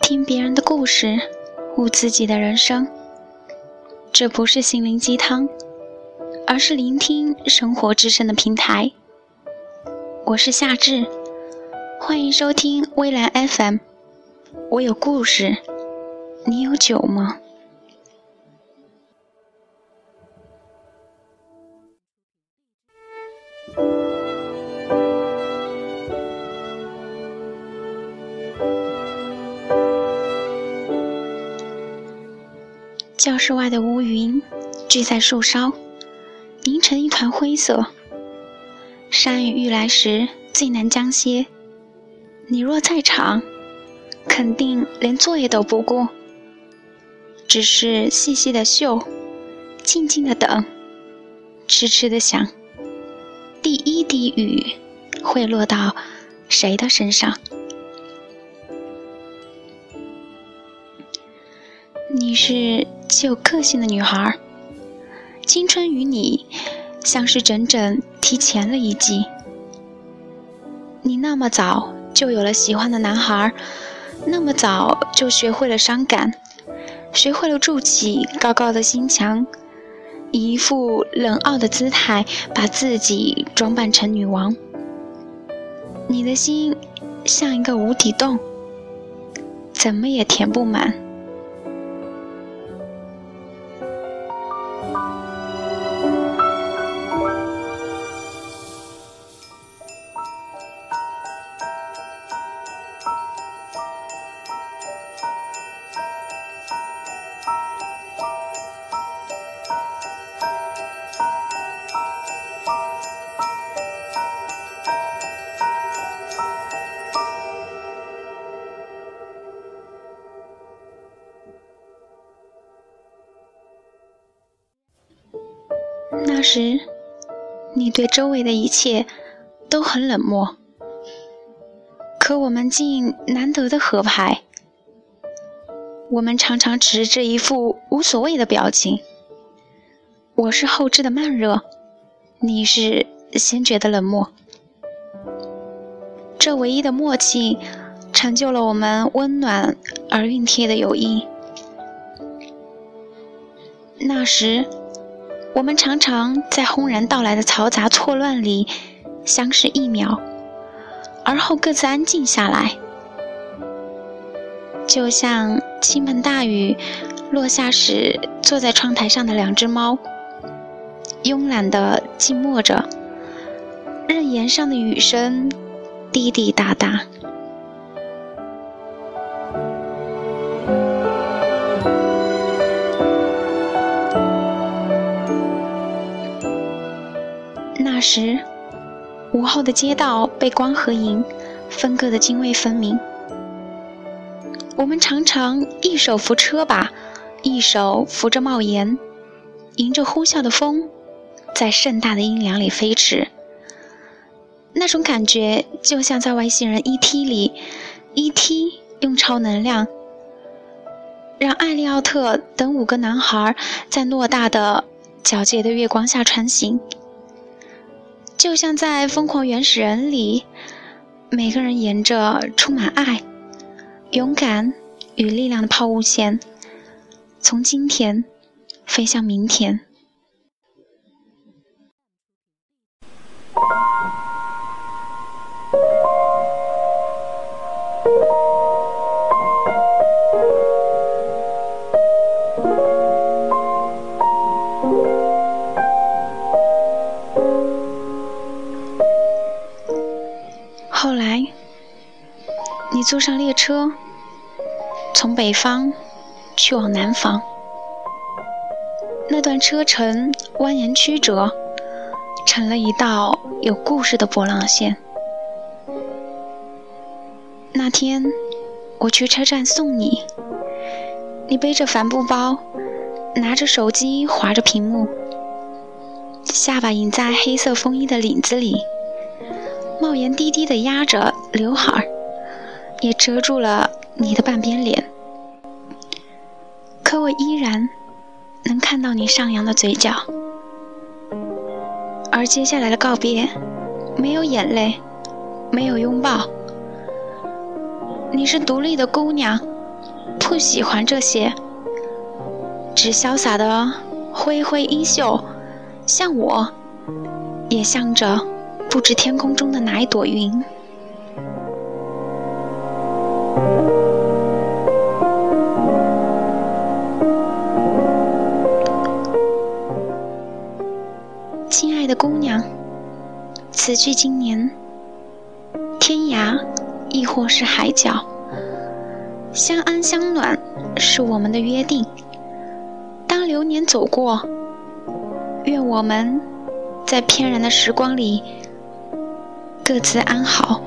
听别人的故事，悟自己的人生。这不是心灵鸡汤，而是聆听生活之声的平台。我是夏至，欢迎收听微蓝 FM。我有故事，你有酒吗？教室外的乌云聚在树梢，凝成一团灰色。山雨欲来时，最难将歇。你若在场，肯定连作业都不顾，只是细细的嗅，静静的等，痴痴的想，第一滴雨会落到谁的身上？你是极有个性的女孩，青春与你像是整整提前了一季。你那么早就有了喜欢的男孩，那么早就学会了伤感，学会了筑起高高的心墙，以一副冷傲的姿态把自己装扮成女王。你的心像一个无底洞，怎么也填不满。那时，你对周围的一切都很冷漠，可我们竟难得的合拍。我们常常持着一副无所谓的表情。我是后知的慢热，你是先觉的冷漠。这唯一的默契，成就了我们温暖而熨帖的友谊。那时。我们常常在轰然到来的嘈杂错乱里相视一秒，而后各自安静下来，就像倾盆大雨落下时坐在窗台上的两只猫，慵懒地静默着，任檐上的雨声滴滴答答。午后的街道被光和影分割的泾渭分明。我们常常一手扶车把，一手扶着帽檐，迎着呼啸的风，在盛大的阴凉里飞驰。那种感觉就像在外星人 E.T. 里，E.T. 用超能量让艾利奥特等五个男孩在偌大的皎洁的月光下穿行。就像在《疯狂原始人》里，每个人沿着充满爱、勇敢与力量的抛物线，从今天飞向明天。你坐上列车，从北方去往南方。那段车程蜿蜒曲折，成了一道有故事的波浪线。那天我去车站送你，你背着帆布包，拿着手机划着屏幕，下巴隐在黑色风衣的领子里，帽檐低低的压着刘海儿。也遮住了你的半边脸，可我依然能看到你上扬的嘴角。而接下来的告别，没有眼泪，没有拥抱。你是独立的姑娘，不喜欢这些，只潇洒的挥挥衣袖，像我，也向着不知天空中的哪一朵云。的姑娘，此去经年，天涯亦或是海角，相安相暖是我们的约定。当流年走过，愿我们在翩然的时光里各自安好。